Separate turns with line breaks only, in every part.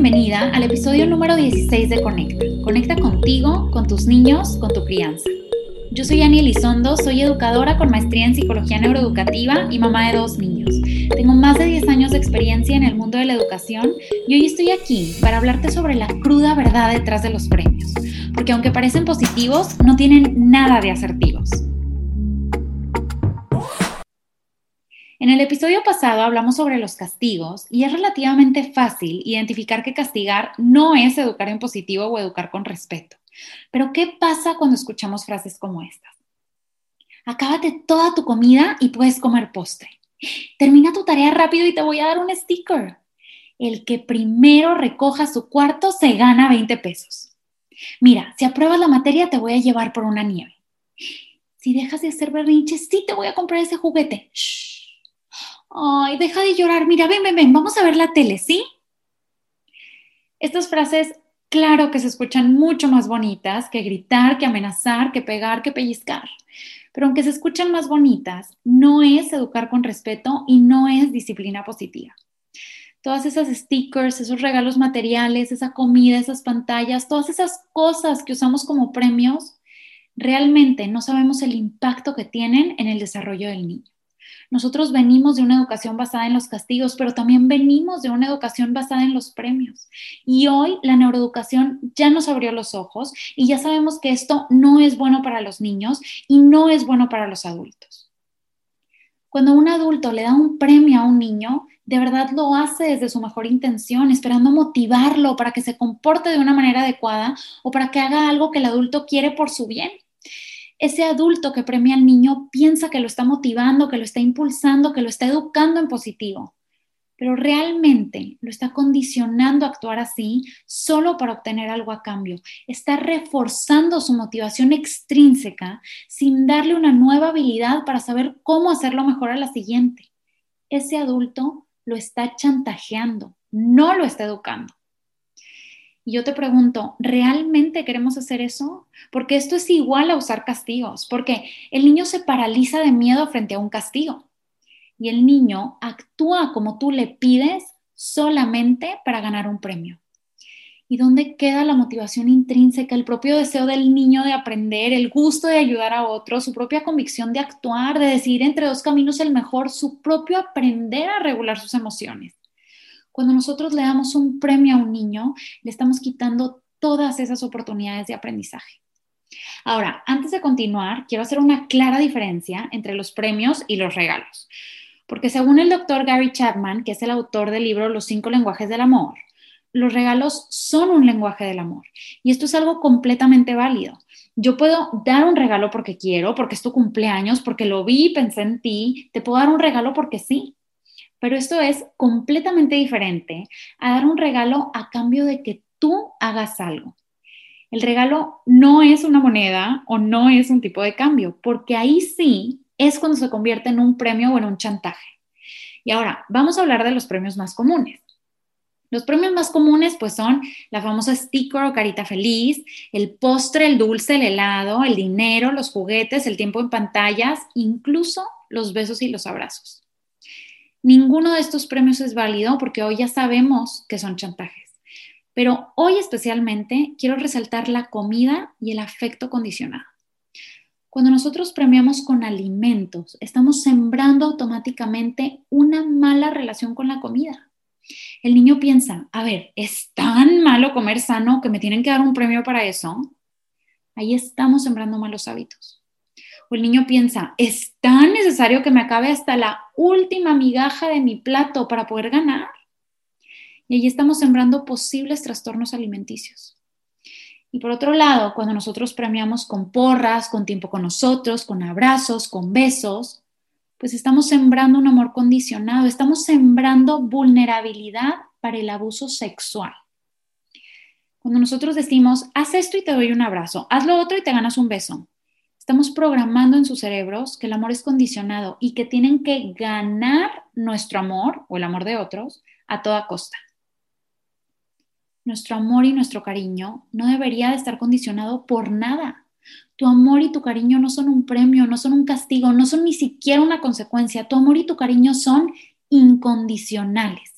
bienvenida al episodio número 16 de Conecta. Conecta contigo, con tus niños, con tu crianza. Yo soy Ani Elizondo, soy educadora con maestría en psicología neuroeducativa y mamá de dos niños. Tengo más de 10 años de experiencia en el mundo de la educación y hoy estoy aquí para hablarte sobre la cruda verdad detrás de los premios, porque aunque parecen positivos, no tienen nada de asertivos. En el episodio pasado hablamos sobre los castigos y es relativamente fácil identificar que castigar no es educar en positivo o educar con respeto. Pero ¿qué pasa cuando escuchamos frases como estas? Acábate toda tu comida y puedes comer postre. Termina tu tarea rápido y te voy a dar un sticker. El que primero recoja su cuarto se gana 20 pesos. Mira, si apruebas la materia te voy a llevar por una nieve. Si dejas de hacer berrinches, sí te voy a comprar ese juguete. Shh. Ay, deja de llorar, mira, ven, ven, ven, vamos a ver la tele, ¿sí? Estas frases, claro que se escuchan mucho más bonitas que gritar, que amenazar, que pegar, que pellizcar. Pero aunque se escuchan más bonitas, no es educar con respeto y no es disciplina positiva. Todas esas stickers, esos regalos materiales, esa comida, esas pantallas, todas esas cosas que usamos como premios, realmente no sabemos el impacto que tienen en el desarrollo del niño. Nosotros venimos de una educación basada en los castigos, pero también venimos de una educación basada en los premios. Y hoy la neuroeducación ya nos abrió los ojos y ya sabemos que esto no es bueno para los niños y no es bueno para los adultos. Cuando un adulto le da un premio a un niño, de verdad lo hace desde su mejor intención, esperando motivarlo para que se comporte de una manera adecuada o para que haga algo que el adulto quiere por su bien ese adulto que premia al niño piensa que lo está motivando, que lo está impulsando, que lo está educando en positivo, pero realmente lo está condicionando a actuar así solo para obtener algo a cambio. Está reforzando su motivación extrínseca sin darle una nueva habilidad para saber cómo hacerlo mejor a la siguiente. Ese adulto lo está chantajeando, no lo está educando. Y yo te pregunto, ¿realmente queremos hacer eso? Porque esto es igual a usar castigos, porque el niño se paraliza de miedo frente a un castigo y el niño actúa como tú le pides solamente para ganar un premio. ¿Y dónde queda la motivación intrínseca, el propio deseo del niño de aprender, el gusto de ayudar a otros, su propia convicción de actuar, de decidir entre dos caminos el mejor, su propio aprender a regular sus emociones? Cuando nosotros le damos un premio a un niño, le estamos quitando todas esas oportunidades de aprendizaje. Ahora, antes de continuar, quiero hacer una clara diferencia entre los premios y los regalos. Porque según el doctor Gary Chapman, que es el autor del libro Los cinco lenguajes del amor, los regalos son un lenguaje del amor. Y esto es algo completamente válido. Yo puedo dar un regalo porque quiero, porque es tu cumpleaños, porque lo vi pensé en ti. Te puedo dar un regalo porque sí. Pero esto es completamente diferente a dar un regalo a cambio de que tú hagas algo. El regalo no es una moneda o no es un tipo de cambio, porque ahí sí es cuando se convierte en un premio o en un chantaje. Y ahora, vamos a hablar de los premios más comunes. Los premios más comunes pues son la famosa sticker o carita feliz, el postre, el dulce, el helado, el dinero, los juguetes, el tiempo en pantallas, incluso los besos y los abrazos. Ninguno de estos premios es válido porque hoy ya sabemos que son chantajes. Pero hoy especialmente quiero resaltar la comida y el afecto condicionado. Cuando nosotros premiamos con alimentos, estamos sembrando automáticamente una mala relación con la comida. El niño piensa, a ver, ¿es tan malo comer sano que me tienen que dar un premio para eso? Ahí estamos sembrando malos hábitos el niño piensa, es tan necesario que me acabe hasta la última migaja de mi plato para poder ganar. Y ahí estamos sembrando posibles trastornos alimenticios. Y por otro lado, cuando nosotros premiamos con porras, con tiempo con nosotros, con abrazos, con besos, pues estamos sembrando un amor condicionado, estamos sembrando vulnerabilidad para el abuso sexual. Cuando nosotros decimos, haz esto y te doy un abrazo, haz lo otro y te ganas un beso, estamos programando en sus cerebros que el amor es condicionado y que tienen que ganar nuestro amor o el amor de otros a toda costa. Nuestro amor y nuestro cariño no debería de estar condicionado por nada. Tu amor y tu cariño no son un premio, no son un castigo, no son ni siquiera una consecuencia. Tu amor y tu cariño son incondicionales.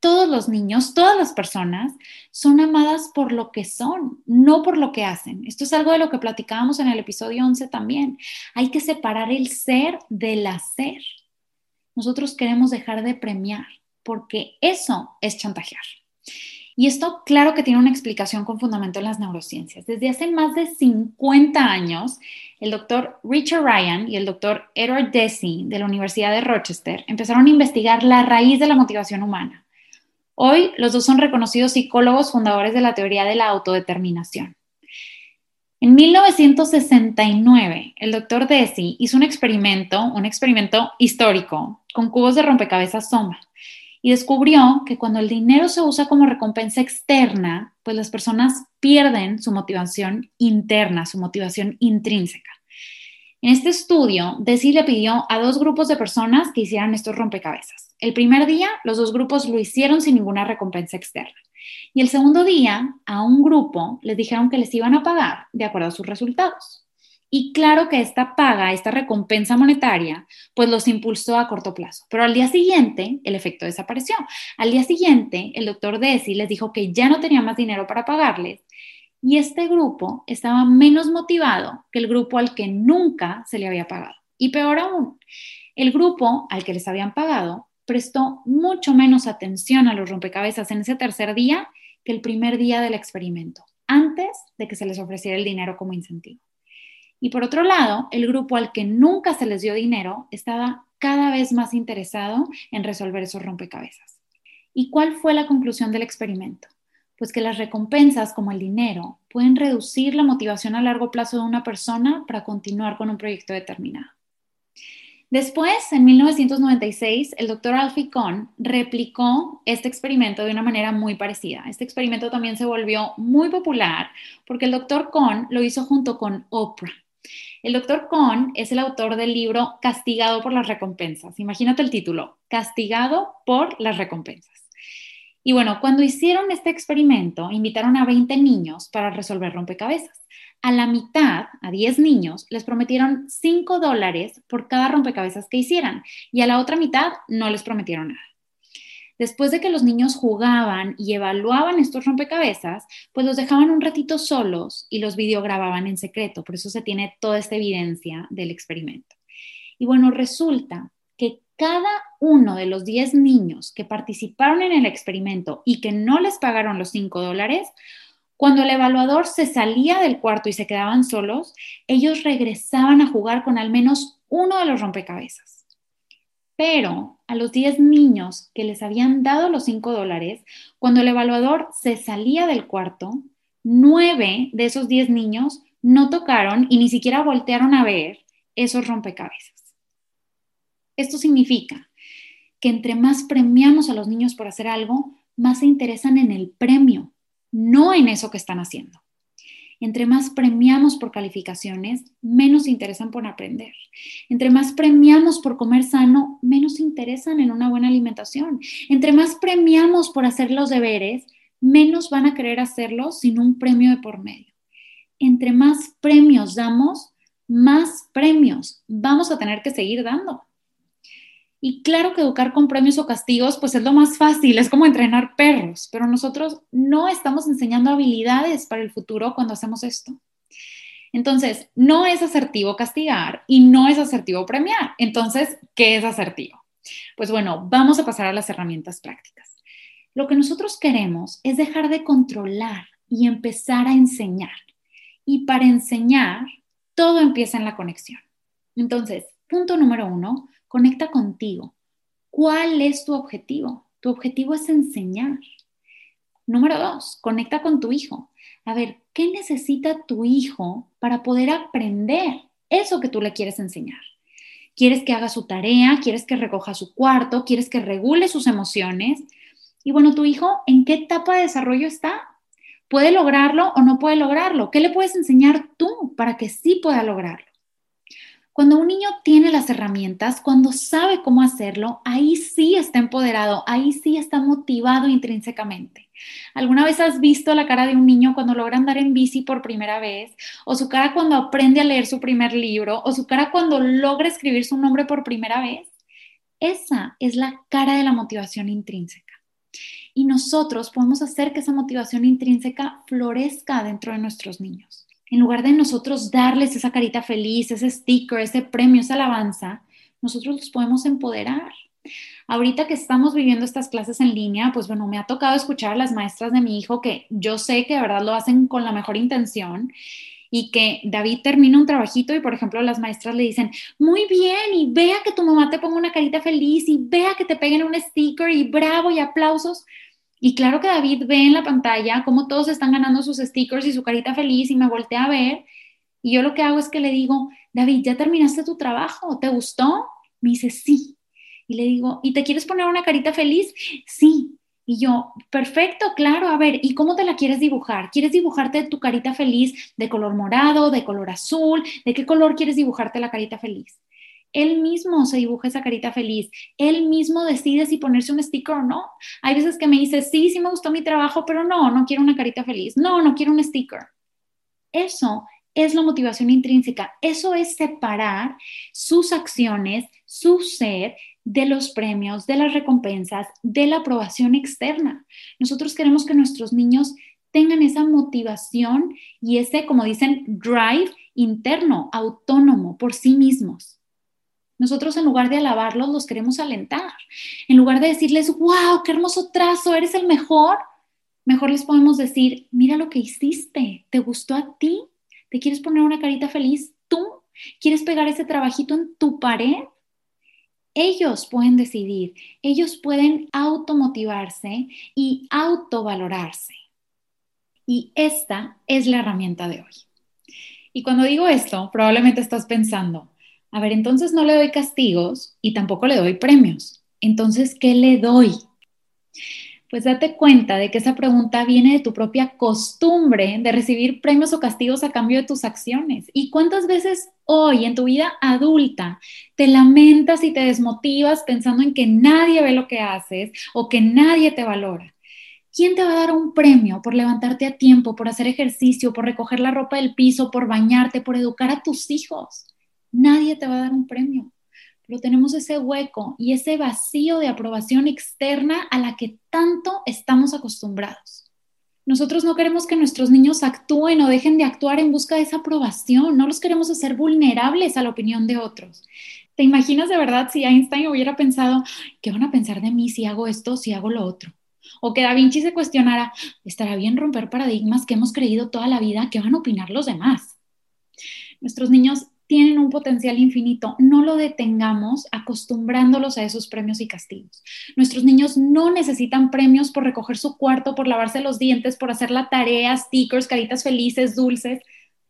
Todos los niños, todas las personas son amadas por lo que son, no por lo que hacen. Esto es algo de lo que platicábamos en el episodio 11 también. Hay que separar el ser del hacer. Nosotros queremos dejar de premiar porque eso es chantajear. Y esto, claro que tiene una explicación con fundamento en las neurociencias. Desde hace más de 50 años, el doctor Richard Ryan y el doctor Edward Deci de la Universidad de Rochester empezaron a investigar la raíz de la motivación humana. Hoy, los dos son reconocidos psicólogos fundadores de la teoría de la autodeterminación. En 1969, el doctor Deci hizo un experimento, un experimento histórico, con cubos de rompecabezas Soma y descubrió que cuando el dinero se usa como recompensa externa, pues las personas pierden su motivación interna, su motivación intrínseca. En este estudio, Desi le pidió a dos grupos de personas que hicieran estos rompecabezas. El primer día, los dos grupos lo hicieron sin ninguna recompensa externa. Y el segundo día, a un grupo les dijeron que les iban a pagar de acuerdo a sus resultados. Y claro que esta paga, esta recompensa monetaria, pues los impulsó a corto plazo. Pero al día siguiente, el efecto desapareció. Al día siguiente, el doctor Desi les dijo que ya no tenía más dinero para pagarles y este grupo estaba menos motivado que el grupo al que nunca se le había pagado. Y peor aún, el grupo al que les habían pagado prestó mucho menos atención a los rompecabezas en ese tercer día que el primer día del experimento, antes de que se les ofreciera el dinero como incentivo. Y por otro lado, el grupo al que nunca se les dio dinero estaba cada vez más interesado en resolver esos rompecabezas. ¿Y cuál fue la conclusión del experimento? Pues que las recompensas como el dinero pueden reducir la motivación a largo plazo de una persona para continuar con un proyecto determinado. Después, en 1996, el doctor Alfie Kohn replicó este experimento de una manera muy parecida. Este experimento también se volvió muy popular porque el doctor Kohn lo hizo junto con Oprah. El doctor Kohn es el autor del libro Castigado por las recompensas. Imagínate el título, Castigado por las recompensas. Y bueno, cuando hicieron este experimento, invitaron a 20 niños para resolver rompecabezas. A la mitad, a 10 niños, les prometieron 5 dólares por cada rompecabezas que hicieran y a la otra mitad no les prometieron nada. Después de que los niños jugaban y evaluaban estos rompecabezas, pues los dejaban un ratito solos y los videogrababan en secreto. Por eso se tiene toda esta evidencia del experimento. Y bueno, resulta cada uno de los 10 niños que participaron en el experimento y que no les pagaron los 5 dólares, cuando el evaluador se salía del cuarto y se quedaban solos, ellos regresaban a jugar con al menos uno de los rompecabezas. Pero a los 10 niños que les habían dado los 5 dólares, cuando el evaluador se salía del cuarto, 9 de esos 10 niños no tocaron y ni siquiera voltearon a ver esos rompecabezas. Esto significa que entre más premiamos a los niños por hacer algo, más se interesan en el premio, no en eso que están haciendo. Entre más premiamos por calificaciones, menos interesan por aprender. Entre más premiamos por comer sano, menos interesan en una buena alimentación. Entre más premiamos por hacer los deberes, menos van a querer hacerlos sin un premio de por medio. Entre más premios damos, más premios vamos a tener que seguir dando. Y claro que educar con premios o castigos, pues es lo más fácil, es como entrenar perros, pero nosotros no estamos enseñando habilidades para el futuro cuando hacemos esto. Entonces, no es asertivo castigar y no es asertivo premiar. Entonces, ¿qué es asertivo? Pues bueno, vamos a pasar a las herramientas prácticas. Lo que nosotros queremos es dejar de controlar y empezar a enseñar. Y para enseñar, todo empieza en la conexión. Entonces, punto número uno, Conecta contigo. ¿Cuál es tu objetivo? Tu objetivo es enseñar. Número dos, conecta con tu hijo. A ver, ¿qué necesita tu hijo para poder aprender eso que tú le quieres enseñar? ¿Quieres que haga su tarea? ¿Quieres que recoja su cuarto? ¿Quieres que regule sus emociones? Y bueno, tu hijo, ¿en qué etapa de desarrollo está? ¿Puede lograrlo o no puede lograrlo? ¿Qué le puedes enseñar tú para que sí pueda lograrlo? Cuando un niño tiene las herramientas, cuando sabe cómo hacerlo, ahí sí está empoderado, ahí sí está motivado intrínsecamente. ¿Alguna vez has visto la cara de un niño cuando logra andar en bici por primera vez? ¿O su cara cuando aprende a leer su primer libro? ¿O su cara cuando logra escribir su nombre por primera vez? Esa es la cara de la motivación intrínseca. Y nosotros podemos hacer que esa motivación intrínseca florezca dentro de nuestros niños. En lugar de nosotros darles esa carita feliz, ese sticker, ese premio, esa alabanza, nosotros los podemos empoderar. Ahorita que estamos viviendo estas clases en línea, pues bueno, me ha tocado escuchar a las maestras de mi hijo que yo sé que de verdad lo hacen con la mejor intención y que David termina un trabajito y, por ejemplo, las maestras le dicen, muy bien, y vea que tu mamá te ponga una carita feliz y vea que te peguen un sticker y bravo y aplausos. Y claro que David ve en la pantalla cómo todos están ganando sus stickers y su carita feliz y me voltea a ver. Y yo lo que hago es que le digo, David, ¿ya terminaste tu trabajo? ¿Te gustó? Me dice, sí. Y le digo, ¿y te quieres poner una carita feliz? Sí. Y yo, perfecto, claro, a ver, ¿y cómo te la quieres dibujar? ¿Quieres dibujarte tu carita feliz de color morado, de color azul? ¿De qué color quieres dibujarte la carita feliz? Él mismo se dibuja esa carita feliz. Él mismo decide si ponerse un sticker o no. Hay veces que me dice, sí, sí me gustó mi trabajo, pero no, no quiero una carita feliz. No, no quiero un sticker. Eso es la motivación intrínseca. Eso es separar sus acciones, su ser de los premios, de las recompensas, de la aprobación externa. Nosotros queremos que nuestros niños tengan esa motivación y ese, como dicen, drive interno, autónomo, por sí mismos. Nosotros en lugar de alabarlos, los queremos alentar. En lugar de decirles, wow, qué hermoso trazo, eres el mejor, mejor les podemos decir, mira lo que hiciste, ¿te gustó a ti? ¿Te quieres poner una carita feliz tú? ¿Quieres pegar ese trabajito en tu pared? ellos pueden decidir, ellos pueden automotivarse y autovalorarse. Y esta es la herramienta de hoy. Y cuando digo esto, probablemente estás pensando, a ver, entonces no le doy castigos y tampoco le doy premios. Entonces, ¿qué le doy? pues date cuenta de que esa pregunta viene de tu propia costumbre de recibir premios o castigos a cambio de tus acciones. ¿Y cuántas veces hoy en tu vida adulta te lamentas y te desmotivas pensando en que nadie ve lo que haces o que nadie te valora? ¿Quién te va a dar un premio por levantarte a tiempo, por hacer ejercicio, por recoger la ropa del piso, por bañarte, por educar a tus hijos? Nadie te va a dar un premio pero tenemos ese hueco y ese vacío de aprobación externa a la que tanto estamos acostumbrados. Nosotros no queremos que nuestros niños actúen o dejen de actuar en busca de esa aprobación, no los queremos hacer vulnerables a la opinión de otros. ¿Te imaginas de verdad si Einstein hubiera pensado, ¿qué van a pensar de mí si hago esto, si hago lo otro? O que Da Vinci se cuestionara, ¿estará bien romper paradigmas que hemos creído toda la vida? ¿Qué van a opinar los demás? Nuestros niños tienen un potencial infinito. No lo detengamos acostumbrándolos a esos premios y castigos. Nuestros niños no necesitan premios por recoger su cuarto, por lavarse los dientes, por hacer la tarea, stickers, caritas felices, dulces.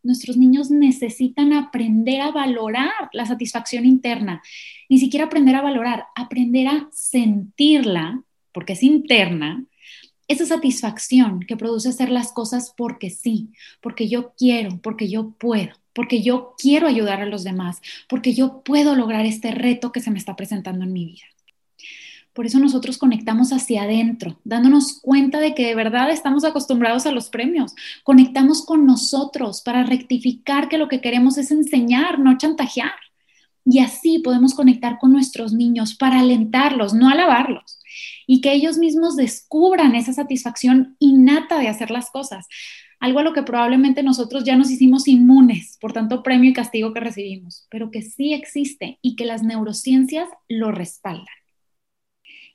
Nuestros niños necesitan aprender a valorar la satisfacción interna. Ni siquiera aprender a valorar, aprender a sentirla, porque es interna, esa satisfacción que produce hacer las cosas porque sí, porque yo quiero, porque yo puedo porque yo quiero ayudar a los demás, porque yo puedo lograr este reto que se me está presentando en mi vida. Por eso nosotros conectamos hacia adentro, dándonos cuenta de que de verdad estamos acostumbrados a los premios. Conectamos con nosotros para rectificar que lo que queremos es enseñar, no chantajear. Y así podemos conectar con nuestros niños para alentarlos, no alabarlos. Y que ellos mismos descubran esa satisfacción innata de hacer las cosas algo a lo que probablemente nosotros ya nos hicimos inmunes por tanto premio y castigo que recibimos, pero que sí existe y que las neurociencias lo respaldan.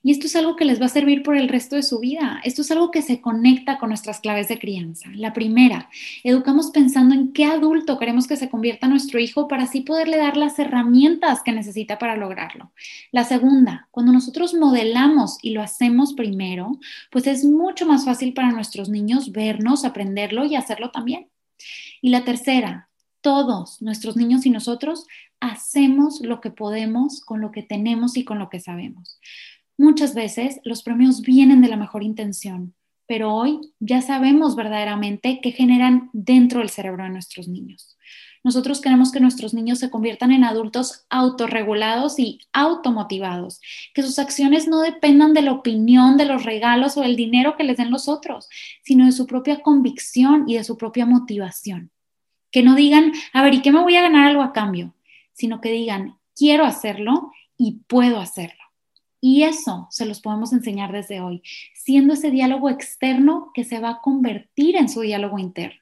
Y esto es algo que les va a servir por el resto de su vida. Esto es algo que se conecta con nuestras claves de crianza. La primera, educamos pensando en qué adulto queremos que se convierta nuestro hijo para así poderle dar las herramientas que necesita para lograrlo. La segunda, cuando nosotros modelamos y lo hacemos primero, pues es mucho más fácil para nuestros niños vernos, aprenderlo y hacerlo también. Y la tercera, todos nuestros niños y nosotros hacemos lo que podemos con lo que tenemos y con lo que sabemos. Muchas veces los premios vienen de la mejor intención, pero hoy ya sabemos verdaderamente qué generan dentro del cerebro de nuestros niños. Nosotros queremos que nuestros niños se conviertan en adultos autorregulados y automotivados, que sus acciones no dependan de la opinión, de los regalos o del dinero que les den los otros, sino de su propia convicción y de su propia motivación. Que no digan, a ver, ¿y qué me voy a ganar algo a cambio? Sino que digan, quiero hacerlo y puedo hacerlo. Y eso se los podemos enseñar desde hoy, siendo ese diálogo externo que se va a convertir en su diálogo interno.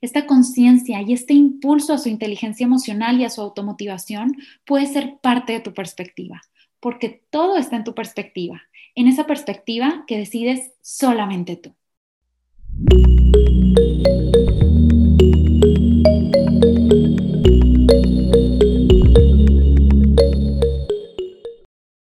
Esta conciencia y este impulso a su inteligencia emocional y a su automotivación puede ser parte de tu perspectiva, porque todo está en tu perspectiva, en esa perspectiva que decides solamente tú.